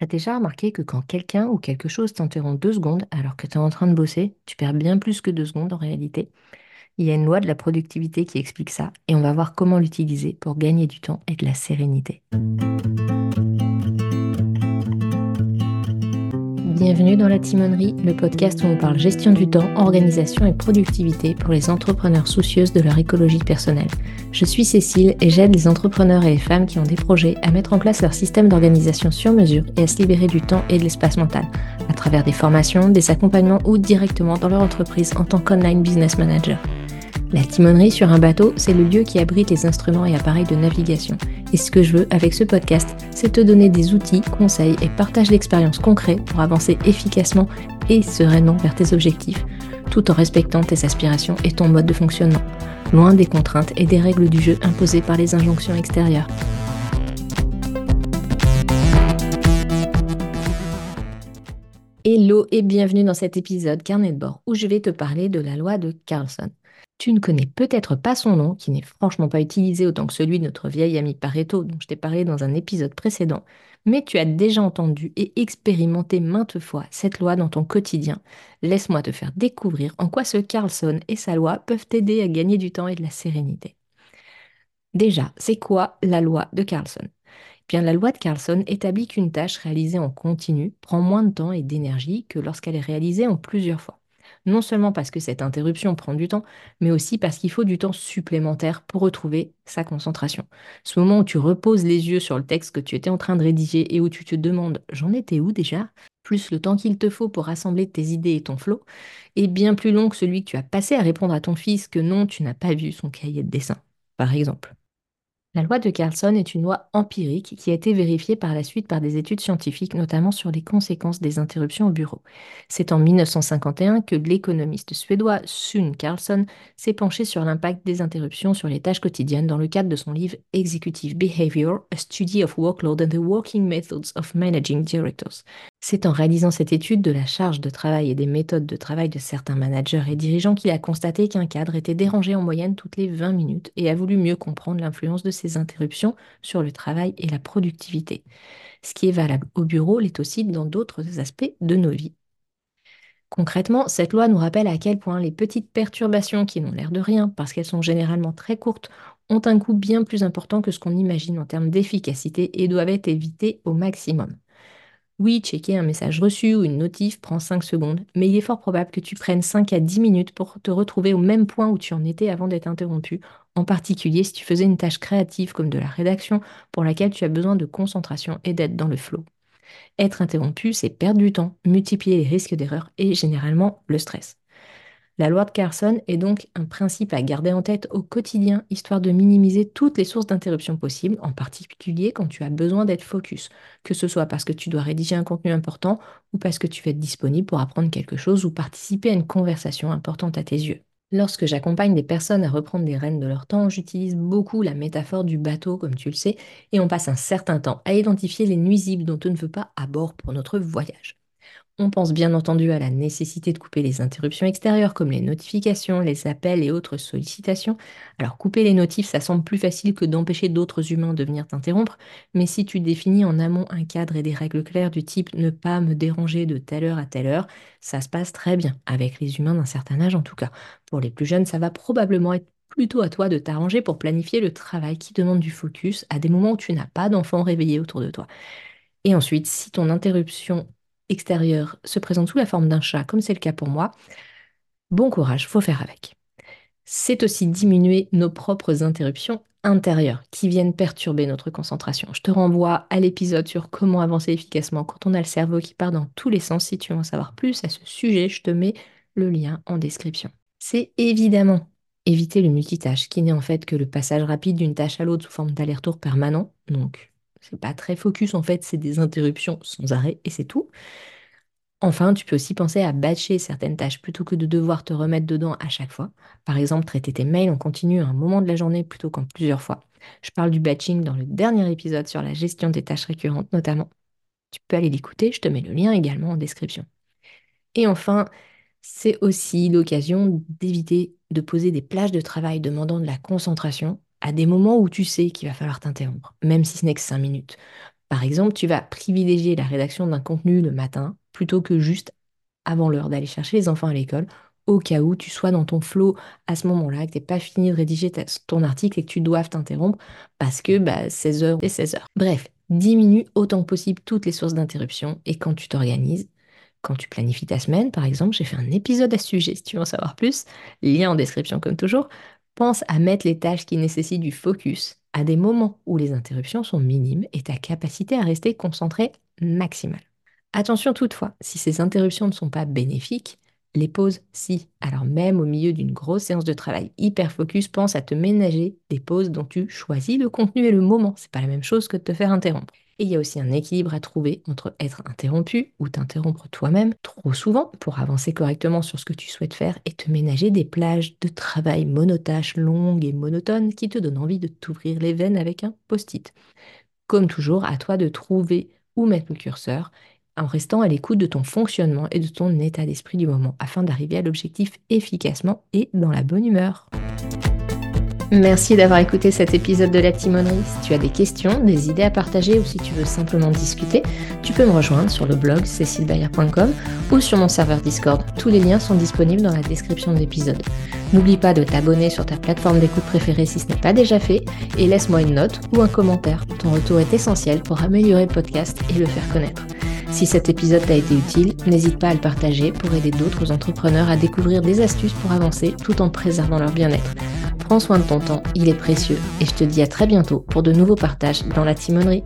T'as déjà remarqué que quand quelqu'un ou quelque chose t'interrompt deux secondes alors que tu es en train de bosser, tu perds bien plus que deux secondes en réalité? Il y a une loi de la productivité qui explique ça et on va voir comment l'utiliser pour gagner du temps et de la sérénité. Bienvenue dans la Timonerie, le podcast où on parle gestion du temps, organisation et productivité pour les entrepreneurs soucieuses de leur écologie personnelle. Je suis Cécile et j'aide les entrepreneurs et les femmes qui ont des projets à mettre en place leur système d'organisation sur mesure et à se libérer du temps et de l'espace mental, à travers des formations, des accompagnements ou directement dans leur entreprise en tant qu'online business manager. La timonerie sur un bateau, c'est le lieu qui abrite les instruments et appareils de navigation. Et ce que je veux avec ce podcast, c'est te donner des outils, conseils et partage d'expériences concrets pour avancer efficacement et sereinement vers tes objectifs, tout en respectant tes aspirations et ton mode de fonctionnement, loin des contraintes et des règles du jeu imposées par les injonctions extérieures. Hello et bienvenue dans cet épisode Carnet de bord où je vais te parler de la loi de Carlson. Tu ne connais peut-être pas son nom, qui n'est franchement pas utilisé autant que celui de notre vieil ami Pareto dont je t'ai parlé dans un épisode précédent, mais tu as déjà entendu et expérimenté maintes fois cette loi dans ton quotidien. Laisse-moi te faire découvrir en quoi ce Carlson et sa loi peuvent t'aider à gagner du temps et de la sérénité. Déjà, c'est quoi la loi de Carlson? Eh Bien, la loi de Carlson établit qu'une tâche réalisée en continu prend moins de temps et d'énergie que lorsqu'elle est réalisée en plusieurs fois non seulement parce que cette interruption prend du temps, mais aussi parce qu'il faut du temps supplémentaire pour retrouver sa concentration. Ce moment où tu reposes les yeux sur le texte que tu étais en train de rédiger et où tu te demandes j'en étais où déjà? plus le temps qu'il te faut pour rassembler tes idées et ton flot, est bien plus long que celui que tu as passé à répondre à ton fils que non, tu n'as pas vu son cahier de dessin, par exemple. La loi de Carlson est une loi empirique qui a été vérifiée par la suite par des études scientifiques, notamment sur les conséquences des interruptions au bureau. C'est en 1951 que l'économiste suédois Sun Carlson s'est penché sur l'impact des interruptions sur les tâches quotidiennes dans le cadre de son livre Executive Behavior, A Study of Workload and the Working Methods of Managing Directors. C'est en réalisant cette étude de la charge de travail et des méthodes de travail de certains managers et dirigeants qu'il a constaté qu'un cadre était dérangé en moyenne toutes les 20 minutes et a voulu mieux comprendre l'influence de ces interruptions sur le travail et la productivité. Ce qui est valable au bureau l'est aussi dans d'autres aspects de nos vies. Concrètement, cette loi nous rappelle à quel point les petites perturbations qui n'ont l'air de rien, parce qu'elles sont généralement très courtes, ont un coût bien plus important que ce qu'on imagine en termes d'efficacité et doivent être évitées au maximum. Oui, checker un message reçu ou une notif prend 5 secondes, mais il est fort probable que tu prennes 5 à 10 minutes pour te retrouver au même point où tu en étais avant d'être interrompu, en particulier si tu faisais une tâche créative comme de la rédaction pour laquelle tu as besoin de concentration et d'être dans le flow. Être interrompu, c'est perdre du temps, multiplier les risques d'erreur et généralement le stress. La loi de Carson est donc un principe à garder en tête au quotidien, histoire de minimiser toutes les sources d'interruption possibles, en particulier quand tu as besoin d'être focus, que ce soit parce que tu dois rédiger un contenu important ou parce que tu veux être disponible pour apprendre quelque chose ou participer à une conversation importante à tes yeux. Lorsque j'accompagne des personnes à reprendre des rênes de leur temps, j'utilise beaucoup la métaphore du bateau, comme tu le sais, et on passe un certain temps à identifier les nuisibles dont on ne veut pas à bord pour notre voyage. On pense bien entendu à la nécessité de couper les interruptions extérieures comme les notifications, les appels et autres sollicitations. Alors couper les notifs, ça semble plus facile que d'empêcher d'autres humains de venir t'interrompre, mais si tu définis en amont un cadre et des règles claires du type ne pas me déranger de telle heure à telle heure, ça se passe très bien, avec les humains d'un certain âge en tout cas. Pour les plus jeunes, ça va probablement être plutôt à toi de t'arranger pour planifier le travail qui demande du focus à des moments où tu n'as pas d'enfants réveillés autour de toi. Et ensuite, si ton interruption extérieur se présente sous la forme d'un chat, comme c'est le cas pour moi, bon courage, faut faire avec. C'est aussi diminuer nos propres interruptions intérieures qui viennent perturber notre concentration. Je te renvoie à l'épisode sur comment avancer efficacement quand on a le cerveau qui part dans tous les sens. Si tu veux en savoir plus à ce sujet, je te mets le lien en description. C'est évidemment éviter le multitâche, qui n'est en fait que le passage rapide d'une tâche à l'autre sous forme d'aller-retour permanent. Donc, c'est pas très focus en fait, c'est des interruptions sans arrêt et c'est tout. Enfin, tu peux aussi penser à batcher certaines tâches plutôt que de devoir te remettre dedans à chaque fois. Par exemple, traiter tes mails en continu à un moment de la journée plutôt qu'en plusieurs fois. Je parle du batching dans le dernier épisode sur la gestion des tâches récurrentes notamment. Tu peux aller l'écouter, je te mets le lien également en description. Et enfin, c'est aussi l'occasion d'éviter de poser des plages de travail demandant de la concentration à des moments où tu sais qu'il va falloir t'interrompre, même si ce n'est que 5 minutes. Par exemple, tu vas privilégier la rédaction d'un contenu le matin plutôt que juste avant l'heure d'aller chercher les enfants à l'école, au cas où tu sois dans ton flow à ce moment-là, que tu n'aies pas fini de rédiger ton article et que tu doives t'interrompre parce que bah, 16h et 16h. Bref, diminue autant que possible toutes les sources d'interruption et quand tu t'organises, quand tu planifies ta semaine, par exemple, j'ai fait un épisode à ce sujet si tu veux en savoir plus, lien en description comme toujours, pense à mettre les tâches qui nécessitent du focus à des moments où les interruptions sont minimes et ta capacité à rester concentré maximale. Attention toutefois, si ces interruptions ne sont pas bénéfiques, les pauses, si. Alors même au milieu d'une grosse séance de travail hyper focus, pense à te ménager des pauses dont tu choisis le contenu et le moment. C'est pas la même chose que de te faire interrompre. Et il y a aussi un équilibre à trouver entre être interrompu ou t'interrompre toi-même trop souvent pour avancer correctement sur ce que tu souhaites faire et te ménager des plages de travail monotaches, longues et monotones qui te donnent envie de t'ouvrir les veines avec un post-it. Comme toujours, à toi de trouver où mettre le curseur en restant à l'écoute de ton fonctionnement et de ton état d'esprit du moment afin d'arriver à l'objectif efficacement et dans la bonne humeur. Merci d'avoir écouté cet épisode de la Timonerie. Si tu as des questions, des idées à partager ou si tu veux simplement discuter, tu peux me rejoindre sur le blog cécilebayer.com ou sur mon serveur Discord. Tous les liens sont disponibles dans la description de l'épisode. N'oublie pas de t'abonner sur ta plateforme d'écoute préférée si ce n'est pas déjà fait et laisse-moi une note ou un commentaire. Ton retour est essentiel pour améliorer le podcast et le faire connaître. Si cet épisode t'a été utile, n'hésite pas à le partager pour aider d'autres entrepreneurs à découvrir des astuces pour avancer tout en préservant leur bien-être. Prends soin de ton temps, il est précieux et je te dis à très bientôt pour de nouveaux partages dans la timonerie.